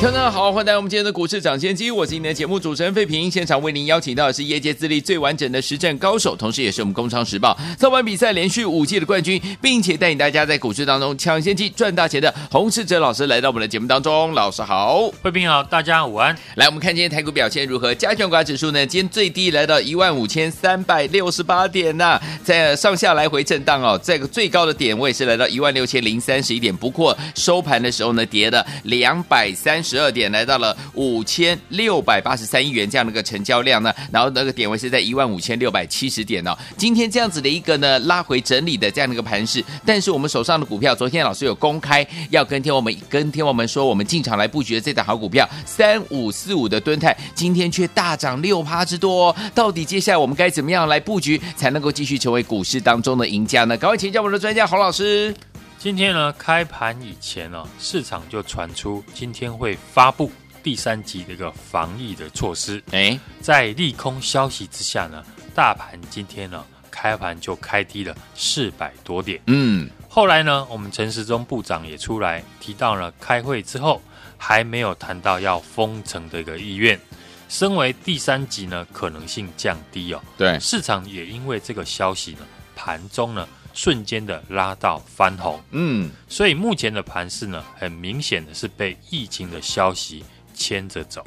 听众好，欢迎来到我们今天的股市抢先机，我是今天的节目主持人费平。现场为您邀请到的是业界资历最完整的实战高手，同时也是我们工商时报操盘比赛连续五届的冠军，并且带领大家在股市当中抢先机赚大钱的洪世哲老师来到我们的节目当中。老师好，费平好，大家午安。来，我们看今天台股表现如何？加权股价指数呢？今天最低来到一万五千三百六十八点呐、啊，在上下来回震荡哦。这个最高的点位是来到一万六千零三十一点，不过收盘的时候呢，跌了两百百三十。二点来到了五千六百八十三亿元这样的一个成交量呢，然后那个点位是在一万五千六百七十点哦。今天这样子的一个呢拉回整理的这样的一个盘势，但是我们手上的股票，昨天老师有公开要跟天我们跟天我们说，我们进场来布局的这档好股票三五四五的敦泰，今天却大涨六趴之多哦。到底接下来我们该怎么样来布局，才能够继续成为股市当中的赢家呢？赶快请教我们的专家洪老师。今天呢，开盘以前呢，市场就传出今天会发布第三级的一个防疫的措施。哎，在利空消息之下呢，大盘今天呢开盘就开低了四百多点。嗯，后来呢，我们陈时中部长也出来提到了，开会之后还没有谈到要封城的一个意愿，身为第三级呢，可能性降低哦。对，市场也因为这个消息呢，盘中呢。瞬间的拉到翻红，嗯，所以目前的盘势呢，很明显的是被疫情的消息牵着走。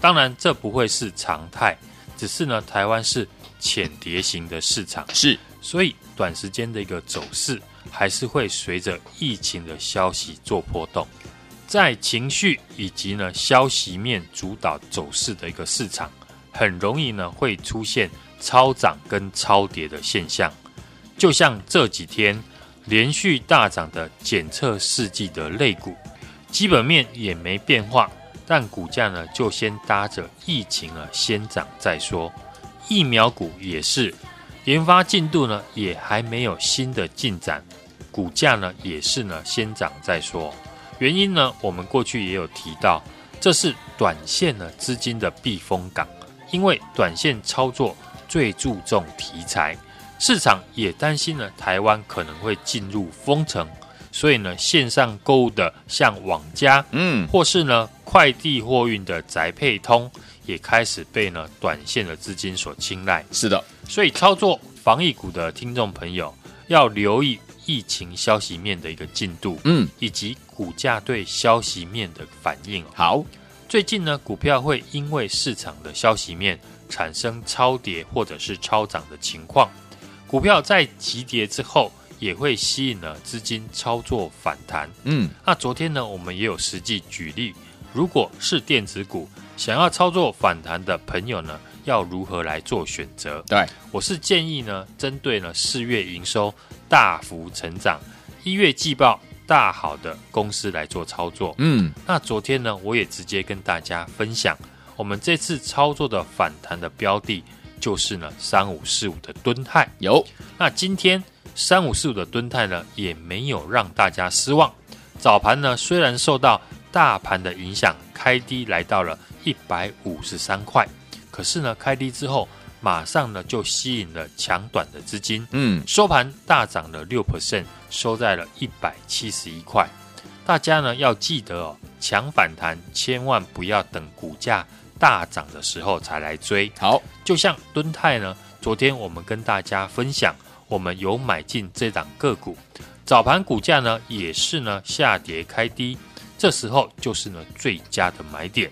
当然，这不会是常态，只是呢，台湾是浅碟型的市场，是，所以短时间的一个走势还是会随着疫情的消息做波动。在情绪以及呢消息面主导走势的一个市场，很容易呢会出现超涨跟超跌的现象。就像这几天连续大涨的检测试剂的类股，基本面也没变化，但股价呢就先搭着疫情了先涨再说。疫苗股也是，研发进度呢也还没有新的进展，股价呢也是呢先涨再说。原因呢我们过去也有提到，这是短线呢资金的避风港，因为短线操作最注重题材。市场也担心呢，台湾可能会进入封城，所以呢，线上购物的像网家，嗯，或是呢快递货运的宅配通，也开始被呢短线的资金所青睐。是的，所以操作防疫股的听众朋友要留意疫情消息面的一个进度，嗯，以及股价对消息面的反应。好，最近呢，股票会因为市场的消息面产生超跌或者是超涨的情况。股票在急跌之后，也会吸引了资金操作反弹。嗯，那昨天呢，我们也有实际举例，如果是电子股想要操作反弹的朋友呢，要如何来做选择？对，我是建议呢，针对呢四月营收大幅成长、一月季报大好的公司来做操作。嗯，那昨天呢，我也直接跟大家分享，我们这次操作的反弹的标的。就是呢，三五四五的敦泰有。那今天三五四五的敦泰呢，也没有让大家失望。早盘呢，虽然受到大盘的影响，开低来到了一百五十三块，可是呢，开低之后马上呢就吸引了强短的资金，嗯，收盘大涨了六 percent，收在了一百七十一块。大家呢要记得哦，强反弹千万不要等股价。大涨的时候才来追，好，就像敦泰呢，昨天我们跟大家分享，我们有买进这档个股，早盘股价呢也是呢下跌开低，这时候就是呢最佳的买点。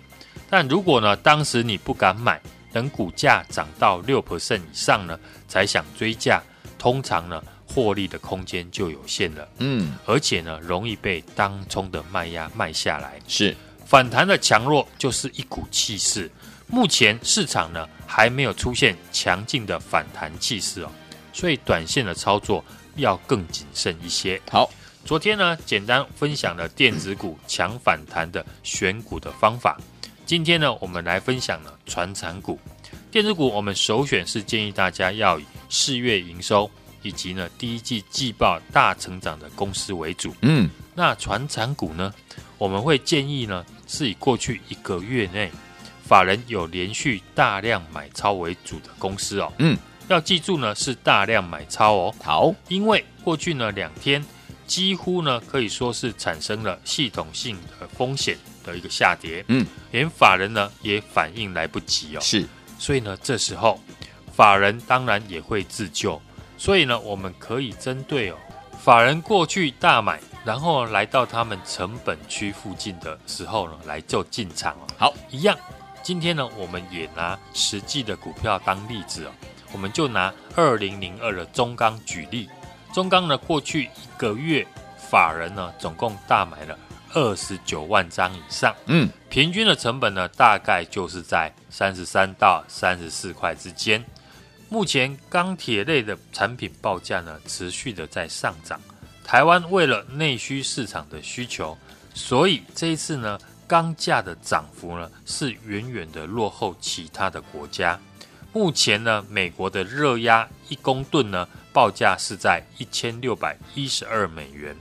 但如果呢当时你不敢买，等股价涨到六 percent 以上呢才想追价，通常呢获利的空间就有限了，嗯，而且呢容易被当冲的卖压卖下来，是。反弹的强弱就是一股气势，目前市场呢还没有出现强劲的反弹气势哦，所以短线的操作要更谨慎一些。好，昨天呢简单分享了电子股强反弹的选股的方法，今天呢我们来分享了传产股。电子股我们首选是建议大家要以四月营收以及呢第一季季报大成长的公司为主。嗯，那传产股呢，我们会建议呢是以过去一个月内法人有连续大量买超为主的公司哦。嗯，要记住呢是大量买超哦。好，因为过去呢两天几乎呢可以说是产生了系统性的风险的一个下跌。嗯，连法人呢也反应来不及哦。是。所以呢，这时候法人当然也会自救。所以呢，我们可以针对哦，法人过去大买，然后来到他们成本区附近的时候呢，来就进场哦。好，一样。今天呢，我们也拿实际的股票当例子哦。我们就拿二零零二的中钢举例。中钢呢，过去一个月法人呢，总共大买了。二十九万张以上，嗯，平均的成本呢，大概就是在三十三到三十四块之间。目前钢铁类的产品报价呢，持续的在上涨。台湾为了内需市场的需求，所以这一次呢，钢价的涨幅呢，是远远的落后其他的国家。目前呢，美国的热压一公吨呢，报价是在一千六百一十二美元。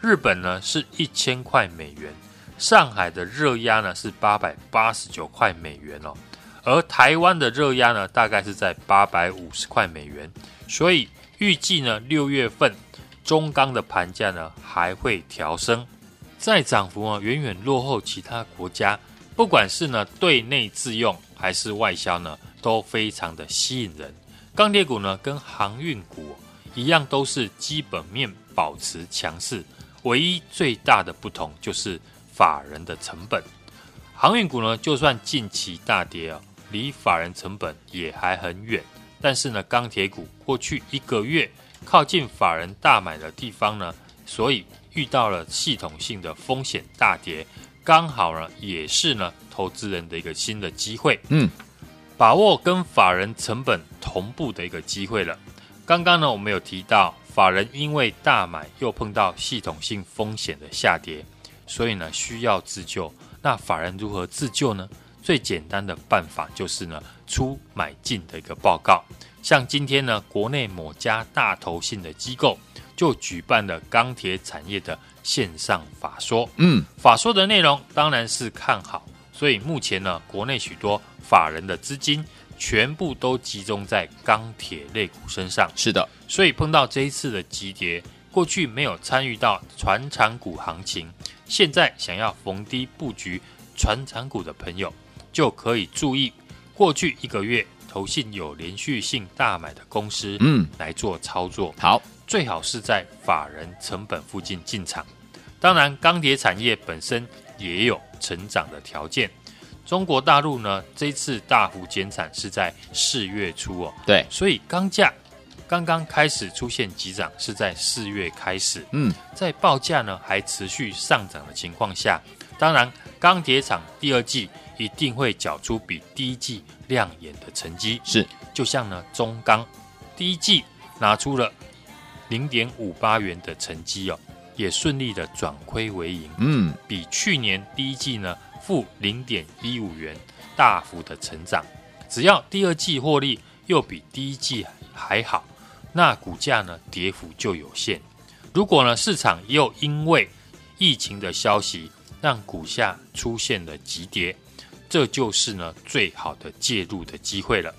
日本呢是一千块美元，上海的热压呢是八百八十九块美元哦，而台湾的热压呢大概是在八百五十块美元，所以预计呢六月份中钢的盘价呢还会调升，再涨幅啊远远落后其他国家，不管是呢对内自用还是外销呢都非常的吸引人。钢铁股呢跟航运股一样，都是基本面保持强势。唯一最大的不同就是法人的成本，航运股呢，就算近期大跌啊，离法人成本也还很远。但是呢，钢铁股过去一个月靠近法人大买的地方呢，所以遇到了系统性的风险大跌，刚好呢，也是呢投资人的一个新的机会。嗯，把握跟法人成本同步的一个机会了。刚刚呢，我们有提到。法人因为大买又碰到系统性风险的下跌，所以呢需要自救。那法人如何自救呢？最简单的办法就是呢出买进的一个报告。像今天呢，国内某家大投信的机构就举办了钢铁产业的线上法说。嗯，法说的内容当然是看好，所以目前呢，国内许多法人的资金。全部都集中在钢铁类股身上，是的，所以碰到这一次的急跌，过去没有参与到船产股行情，现在想要逢低布局船产股的朋友，就可以注意过去一个月投信有连续性大买的公司，嗯，来做操作。好，最好是在法人成本附近进场。当然，钢铁产业本身也有成长的条件。中国大陆呢，这次大幅减产是在四月初哦，对，所以钢价刚刚开始出现急涨是在四月开始，嗯，在报价呢还持续上涨的情况下，当然钢铁厂第二季一定会缴出比第一季亮眼的成绩，是，就像呢中钢第一季拿出了零点五八元的成绩哦，也顺利的转亏为盈，嗯，比去年第一季呢。负零点一五元，大幅的成长。只要第二季获利又比第一季还好，那股价呢跌幅就有限。如果呢市场又因为疫情的消息让股价出现了急跌，这就是呢最好的介入的机会了。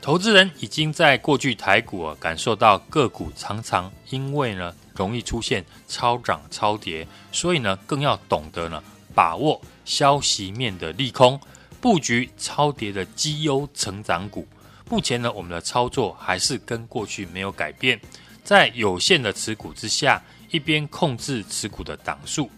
投资人已经在过去台股啊感受到个股常常因为呢容易出现超涨超跌，所以呢更要懂得呢把握。消息面的利空，布局超跌的绩优成长股。目前呢，我们的操作还是跟过去没有改变，在有限的持股之下，一边控制持股的档数，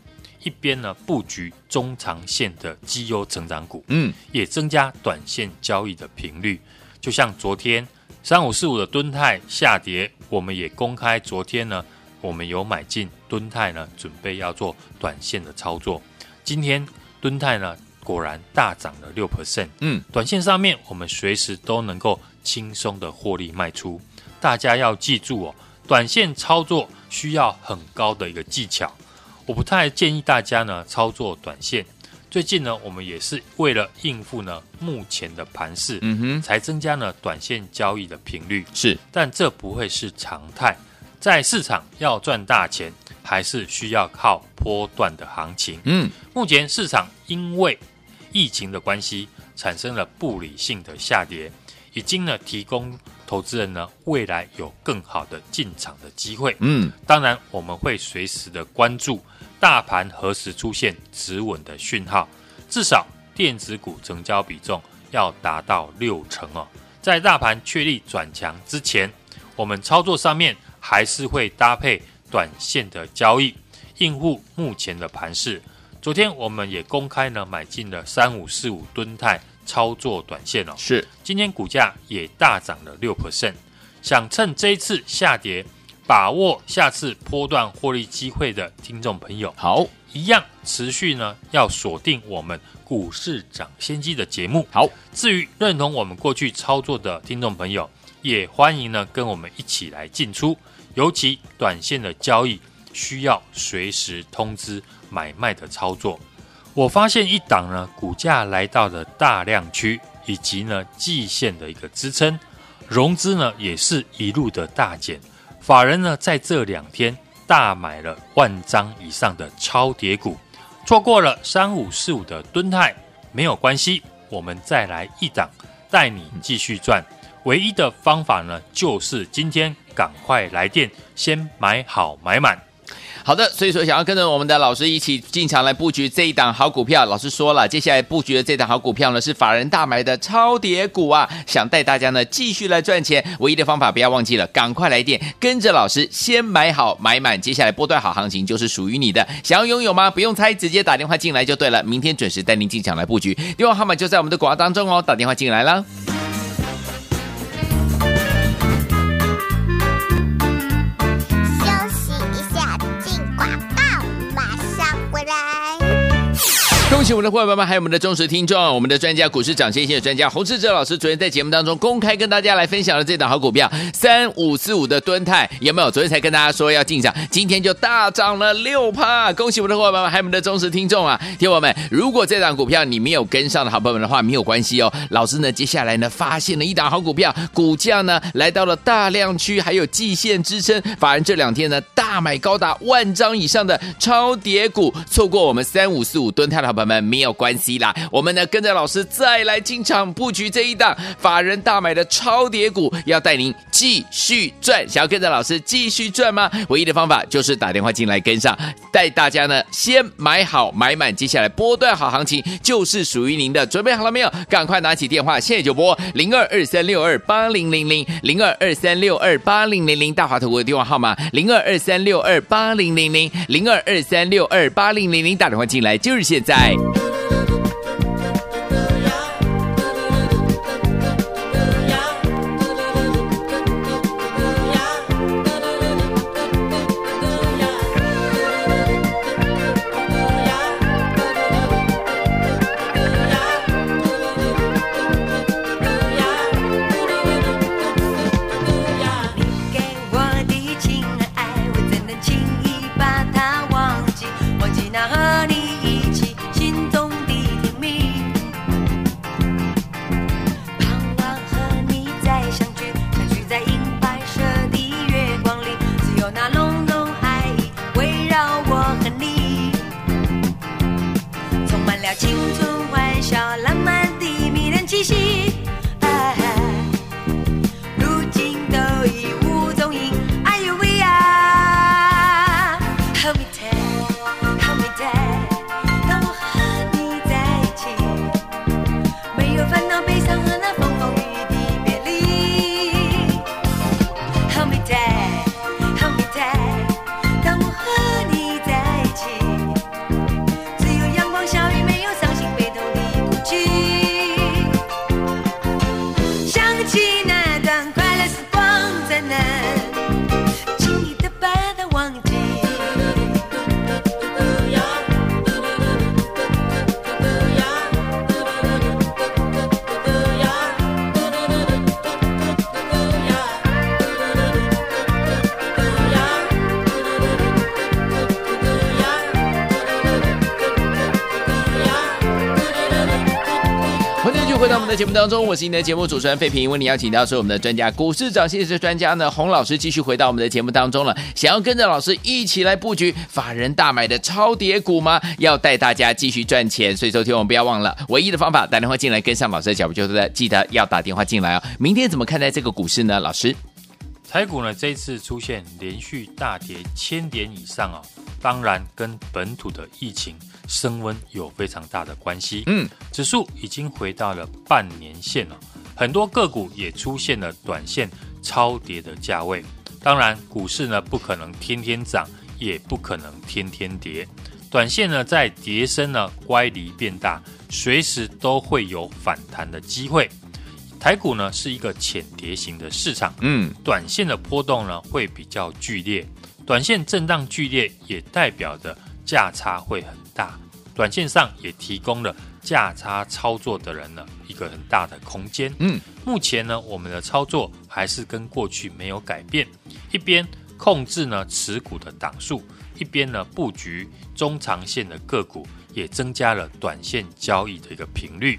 一边呢布局中长线的绩优成长股。嗯，也增加短线交易的频率。就像昨天三五四五的敦泰下跌，我们也公开昨天呢，我们有买进敦泰呢，准备要做短线的操作。今天。敦泰呢，果然大涨了六 percent。嗯，短线上面我们随时都能够轻松的获利卖出。大家要记住哦，短线操作需要很高的一个技巧。我不太建议大家呢操作短线，最近呢，我们也是为了应付呢目前的盘势，嗯哼，才增加了短线交易的频率。是，但这不会是常态。在市场要赚大钱，还是需要靠波段的行情。嗯，目前市场因为疫情的关系，产生了不理性的下跌，已经呢提供投资人呢未来有更好的进场的机会。嗯，当然我们会随时的关注。大盘何时出现止稳的讯号？至少电子股成交比重要达到六成哦。在大盘确立转强之前，我们操作上面还是会搭配短线的交易，应付目前的盘势。昨天我们也公开呢买进了三五四五吨泰操作短线哦。是，今天股价也大涨了六 percent。想趁这一次下跌。把握下次波段获利机会的听众朋友，好，一样持续呢要锁定我们股市涨先机的节目。好，至于认同我们过去操作的听众朋友，也欢迎呢跟我们一起来进出。尤其短线的交易需要随时通知买卖的操作。我发现一档呢股价来到了大量区，以及呢季线的一个支撑，融资呢也是一路的大减。法人呢，在这两天大买了万张以上的超跌股，错过了三五四五的敦泰没有关系，我们再来一档，带你继续赚。唯一的方法呢，就是今天赶快来电，先买好买满。好的，所以说想要跟着我们的老师一起进场来布局这一档好股票，老师说了，接下来布局的这档好股票呢是法人大买的超跌股啊，想带大家呢继续来赚钱，唯一的方法不要忘记了，赶快来电，跟着老师先买好买满，接下来波段好行情就是属于你的，想要拥有吗？不用猜，直接打电话进来就对了，明天准时带您进场来布局，电话号码就在我们的广告当中哦，打电话进来了。恭喜我们的伙伴们，还有我们的忠实听众，我们的专家股市涨先机的专家洪志哲老师，昨天在节目当中公开跟大家来分享了这档好股票三五四五的敦泰，有没有？昨天才跟大家说要进场，今天就大涨了六趴。恭喜我们的伙伴们，还有我们的忠实听众啊！听友们，如果这档股票你没有跟上的好朋友们的话，没有关系哦。老师呢，接下来呢发现了一档好股票，股价呢来到了大量区，还有季线支撑，法人这两天呢大买高达万张以上的超跌股，错过我们三五四五敦泰的好朋友们。没有关系啦，我们呢跟着老师再来进场布局这一档法人大买的超跌股，要带您继续赚。想要跟着老师继续赚吗？唯一的方法就是打电话进来跟上，带大家呢先买好买满，接下来波段好行情就是属于您的。准备好了没有？赶快拿起电话，现在就拨零二二三六二八零零零零二二三六二八零零零大华投顾的电话号码零二二三六二八零零零零二二三六二八零零零打电话进来就是现在。do do do 的节目当中，我是你的节目主持人费平，为你邀请到是我们的专家，股市涨势的专家呢，洪老师继续回到我们的节目当中了。想要跟着老师一起来布局法人大买的超跌股吗？要带大家继续赚钱，所以收听我们不要忘了，唯一的方法打电话进来跟上老师的脚步，就是记得要打电话进来哦。明天怎么看待这个股市呢？老师，台股呢这一次出现连续大跌千点以上哦，当然跟本土的疫情。升温有非常大的关系。嗯，指数已经回到了半年线了，很多个股也出现了短线超跌的价位。当然，股市呢不可能天天涨，也不可能天天跌。短线呢在跌升呢乖离变大，随时都会有反弹的机会。台股呢是一个浅碟型的市场，嗯，短线的波动呢会比较剧烈，短线震荡剧烈也代表着价差会很大。短线上也提供了价差操作的人呢一个很大的空间。嗯，目前呢我们的操作还是跟过去没有改变，一边控制呢持股的档数，一边呢布局中长线的个股，也增加了短线交易的一个频率。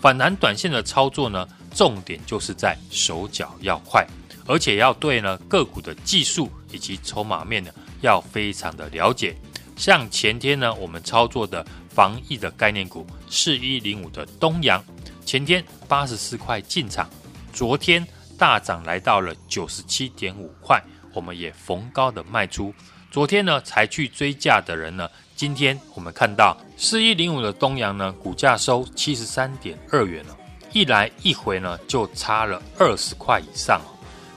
反弹短线的操作呢，重点就是在手脚要快，而且要对呢个股的技术以及筹码面呢要非常的了解。像前天呢，我们操作的防疫的概念股四一零五的东阳，前天八十四块进场，昨天大涨来到了九十七点五块，我们也逢高的卖出。昨天呢才去追价的人呢，今天我们看到四一零五的东阳呢，股价收七十三点二元了，一来一回呢就差了二十块以上。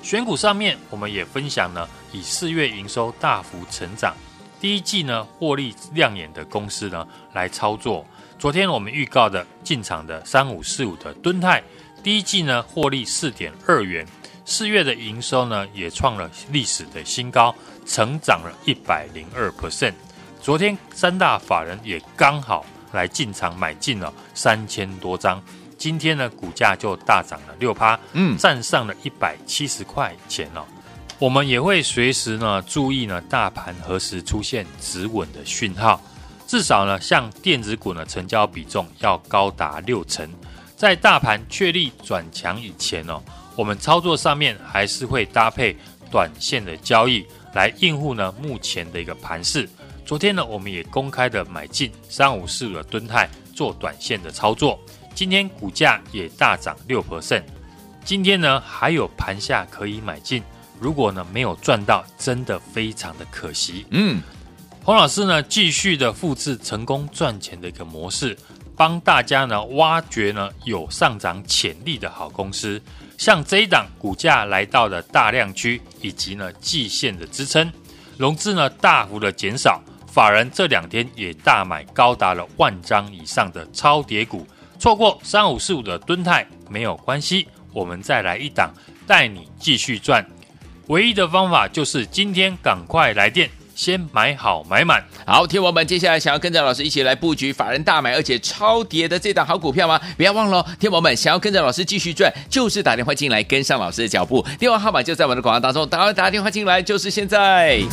选股上面我们也分享呢，以四月营收大幅成长。第一季呢，获利亮眼的公司呢，来操作。昨天我们预告的进场的三五四五的敦泰，第一季呢获利四点二元，四月的营收呢也创了历史的新高，成长了一百零二 percent。昨天三大法人也刚好来进场买进了三千多张，今天呢股价就大涨了六趴，嗯，站上了一百七十块钱哦。我们也会随时呢注意呢大盘何时出现止稳的讯号，至少呢像电子股呢成交比重要高达六成，在大盘确立转强以前哦，我们操作上面还是会搭配短线的交易来应付呢目前的一个盘势。昨天呢我们也公开的买进三五四五的吨泰做短线的操作，今天股价也大涨六 percent，今天呢还有盘下可以买进。如果呢没有赚到，真的非常的可惜。嗯，洪老师呢继续的复制成功赚钱的一个模式，帮大家呢挖掘呢有上涨潜力的好公司。像这一档股价来到了大量区以及呢季线的支撑，融资呢大幅的减少，法人这两天也大买高达了万张以上的超跌股。错过三五四五的敦泰没有关系，我们再来一档，带你继续赚。唯一的方法就是今天赶快来电，先买好买满。好，天王们接下来想要跟着老师一起来布局法人大买而且超跌的这档好股票吗？不要忘了，天王们想要跟着老师继续赚，就是打电话进来跟上老师的脚步。电话号码就在我们的广告当中，打打电话进来就是现在。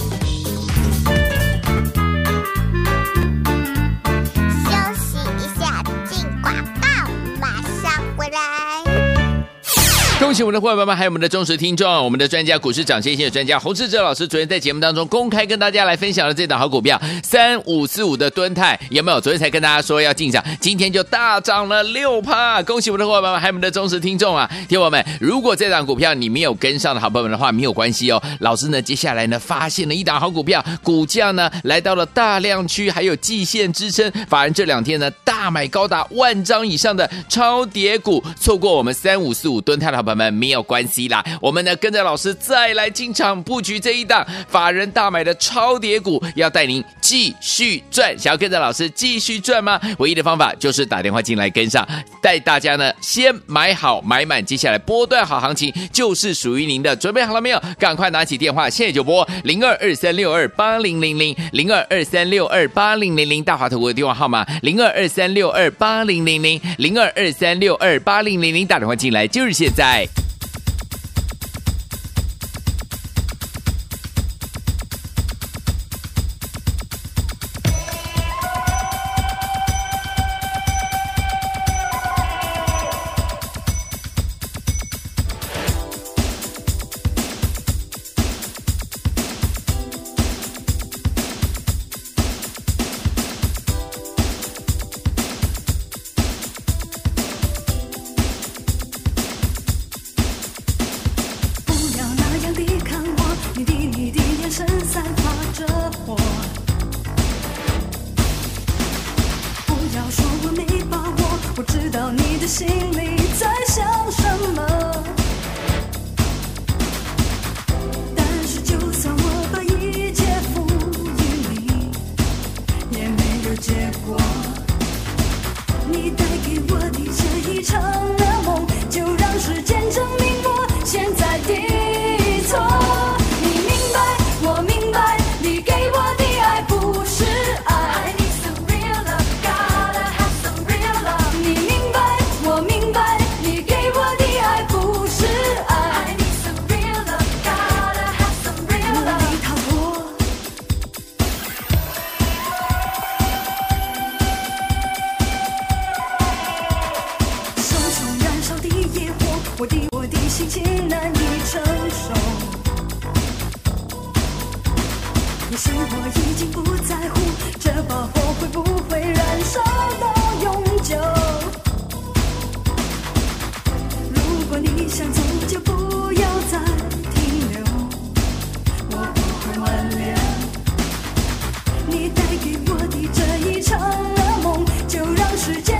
恭喜我们的伙伴们，还有我们的忠实听众，我们的专家股市涨先机的专家洪志哲老师，昨天在节目当中公开跟大家来分享了这档好股票三五四五的敦泰，有没有？昨天才跟大家说要进场，今天就大涨了六趴。恭喜我们的伙伴们，还有我们的忠实听众啊！听我们，如果这档股票你没有跟上的好朋友们的话，没有关系哦。老师呢，接下来呢，发现了一档好股票，股价呢来到了大量区，还有季线支撑，法人这两天呢大买高达万张以上的超跌股，错过我们三五四五敦泰的好朋友们。没有关系啦，我们呢跟着老师再来进场布局这一档法人大买的超跌股，要带您继续赚。想要跟着老师继续赚吗？唯一的方法就是打电话进来跟上，带大家呢先买好买满，接下来波段好行情就是属于您的。准备好了没有？赶快拿起电话，现在就拨零二二三六二八零零零零二二三六二八零零零大华投顾的电话号码零二二三六二八零零零零二二三六二八零零零打电话进来就是现在。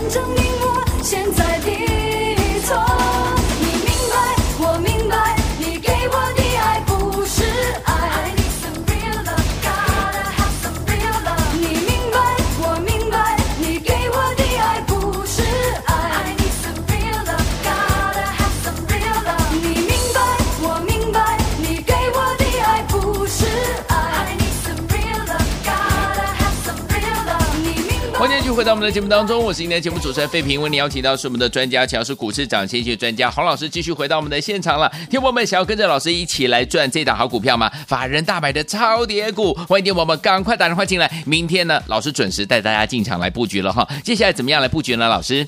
证明我现在回到我们的节目当中，我是今天的节目主持人费平，为你邀请到是我们的专家，乔是股市涨先学专家洪老师，继续回到我们的现场了。听友们想要跟着老师一起来赚这档好股票吗？法人大买的超跌股，欢迎听友们赶快打电话进来。明天呢，老师准时带大家进场来布局了哈。接下来怎么样来布局呢？老师，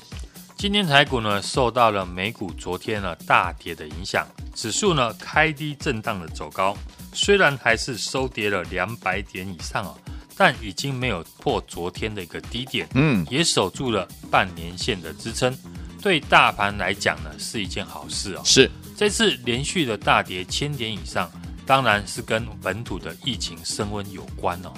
今天台股呢受到了美股昨天呢大跌的影响，指数呢开低震荡的走高，虽然还是收跌了两百点以上哦。但已经没有破昨天的一个低点，嗯，也守住了半年线的支撑，对大盘来讲呢是一件好事哦。是这次连续的大跌千点以上，当然是跟本土的疫情升温有关哦。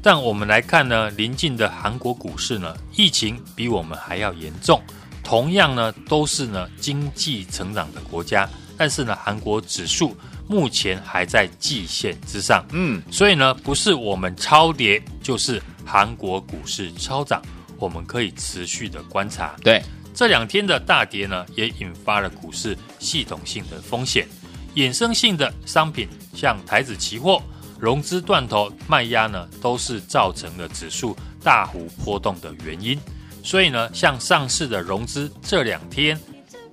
但我们来看呢，临近的韩国股市呢，疫情比我们还要严重，同样呢都是呢经济成长的国家，但是呢韩国指数。目前还在季线之上，嗯，所以呢，不是我们超跌，就是韩国股市超涨，我们可以持续的观察。对，这两天的大跌呢，也引发了股市系统性的风险，衍生性的商品像台子期货融资断头卖压呢，都是造成了指数大幅波动的原因。所以呢，像上市的融资这两天，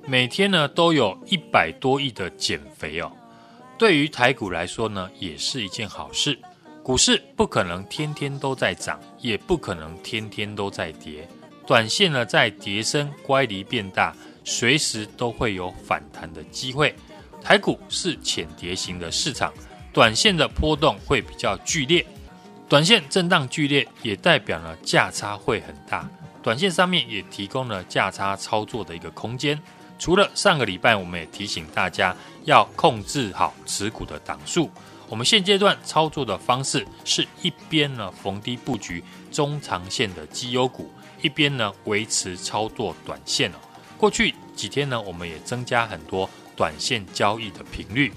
每天呢都有一百多亿的减肥哦。对于台股来说呢，也是一件好事。股市不可能天天都在涨，也不可能天天都在跌。短线呢，在跌升乖离变大，随时都会有反弹的机会。台股是浅跌型的市场，短线的波动会比较剧烈。短线震荡剧烈，也代表了价差会很大。短线上面也提供了价差操作的一个空间。除了上个礼拜，我们也提醒大家要控制好持股的档数。我们现阶段操作的方式是一边呢逢低布局中长线的绩优股，一边呢维持操作短线哦。过去几天呢，我们也增加很多短线交易的频率。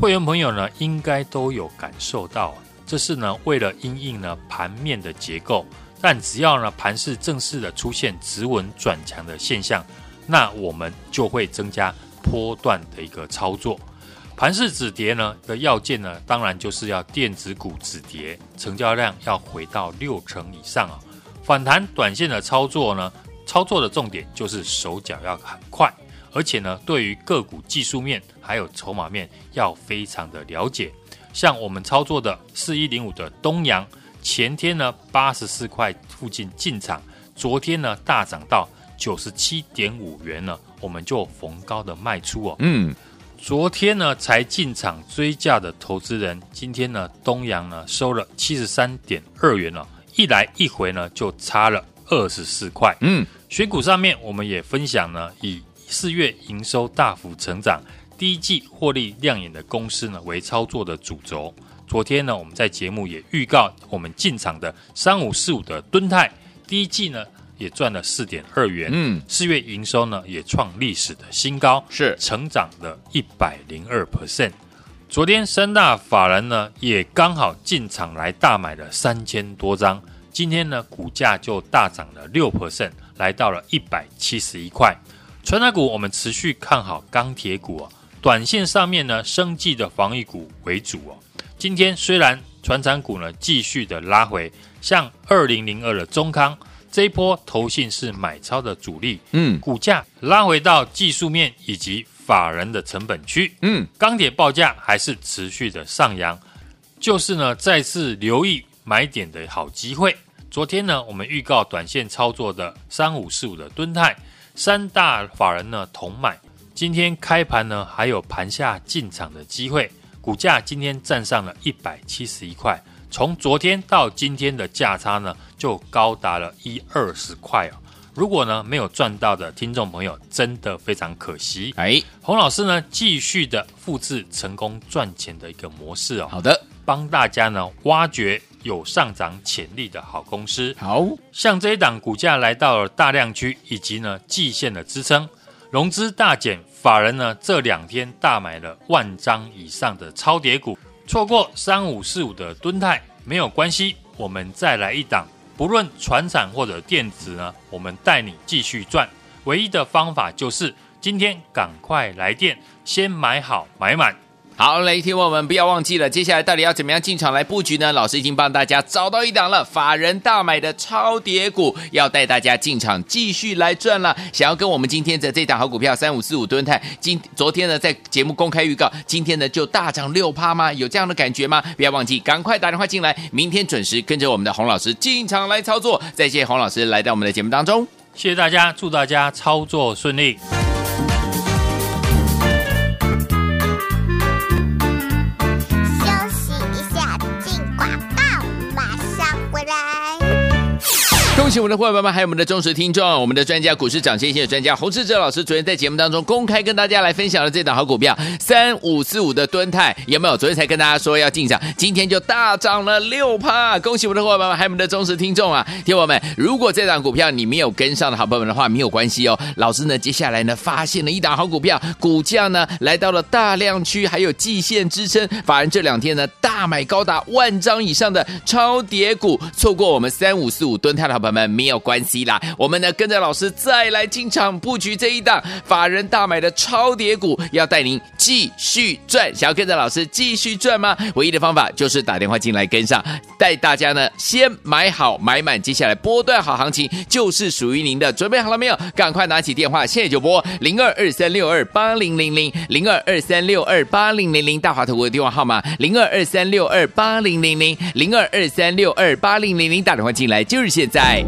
会员朋友呢，应该都有感受到，这是呢为了因应呢盘面的结构，但只要呢盘势正式的出现止稳转强的现象。那我们就会增加波段的一个操作，盘式止跌呢的要件呢，当然就是要电子股止跌，成交量要回到六成以上啊。反弹短线的操作呢，操作的重点就是手脚要很快，而且呢，对于个股技术面还有筹码面要非常的了解。像我们操作的四一零五的东阳，前天呢八十四块附近进场，昨天呢大涨到。九十七点五元呢，我们就逢高的卖出哦。嗯，昨天呢才进场追价的投资人，今天呢东阳呢收了七十三点二元了，一来一回呢就差了二十四块。嗯，选股上面我们也分享呢，以四月营收大幅成长、第一季获利亮眼的公司呢为操作的主轴。昨天呢我们在节目也预告我们进场的三五四五的敦泰，第一季呢。也赚了四点二元，嗯，四月营收呢也创历史的新高，是成长了一百零二 percent。昨天三大法人呢也刚好进场来大买了三千多张，今天呢股价就大涨了六 percent，来到了一百七十一块。传达股我们持续看好钢铁股哦，短线上面呢生技的防疫股为主哦。今天虽然传产股呢继续的拉回，像二零零二的中康。这一波投信是买超的主力，嗯，股价拉回到技术面以及法人的成本区，嗯，钢铁报价还是持续的上扬，就是呢再次留意买点的好机会。昨天呢，我们预告短线操作的三五四五的吨泰，三大法人呢同买，今天开盘呢还有盘下进场的机会，股价今天站上了一百七十一块。从昨天到今天的价差呢，就高达了一二十块哦。如果呢没有赚到的听众朋友，真的非常可惜。哎，洪老师呢继续的复制成功赚钱的一个模式哦。好的，帮大家呢挖掘有上涨潜力的好公司。好，像这一档股价来到了大量区以及呢季线的支撑，融资大减，法人呢这两天大买了万张以上的超跌股，错过三五四五的敦泰没有关系，我们再来一档。不论船产或者电子呢，我们带你继续赚。唯一的方法就是今天赶快来电，先买好买满。好，来，听我们不要忘记了，接下来到底要怎么样进场来布局呢？老师已经帮大家找到一档了，法人大买的超跌股，要带大家进场继续来赚了。想要跟我们今天的这档好股票三五四五吨泰，今昨天呢在节目公开预告，今天呢就大涨六趴吗？有这样的感觉吗？不要忘记，赶快打电话进来，明天准时跟着我们的洪老师进场来操作。再谢谢洪老师来到我们的节目当中，谢谢大家，祝大家操作顺利。恭喜我们的伙伴们，还有我们的忠实听众，我们的专家股市涨先机的专家洪志哲老师，昨天在节目当中公开跟大家来分享了这档好股票三五四五的敦泰，有没有？昨天才跟大家说要进场，今天就大涨了六趴。恭喜我们的伙伴们，还有我们的忠实听众啊！听我们，如果这档股票你没有跟上的好朋友们的话，没有关系哦。老师呢，接下来呢发现了一档好股票，股价呢来到了大量区，还有季线支撑，法人这两天呢大买高达万张以上的超跌股，错过我们三五四五敦泰的好朋友们。没有关系啦，我们呢跟着老师再来进场布局这一档法人大买的超跌股，要带您继续赚。想要跟着老师继续赚吗？唯一的方法就是打电话进来跟上，带大家呢先买好买满，接下来波段好行情就是属于您的。准备好了没有？赶快拿起电话，现在就拨零二二三六二八零零零零二二三六二八零零零大华投顾的电话号码零二二三六二八零零零零二二三六二八零零零打电话进来就是现在。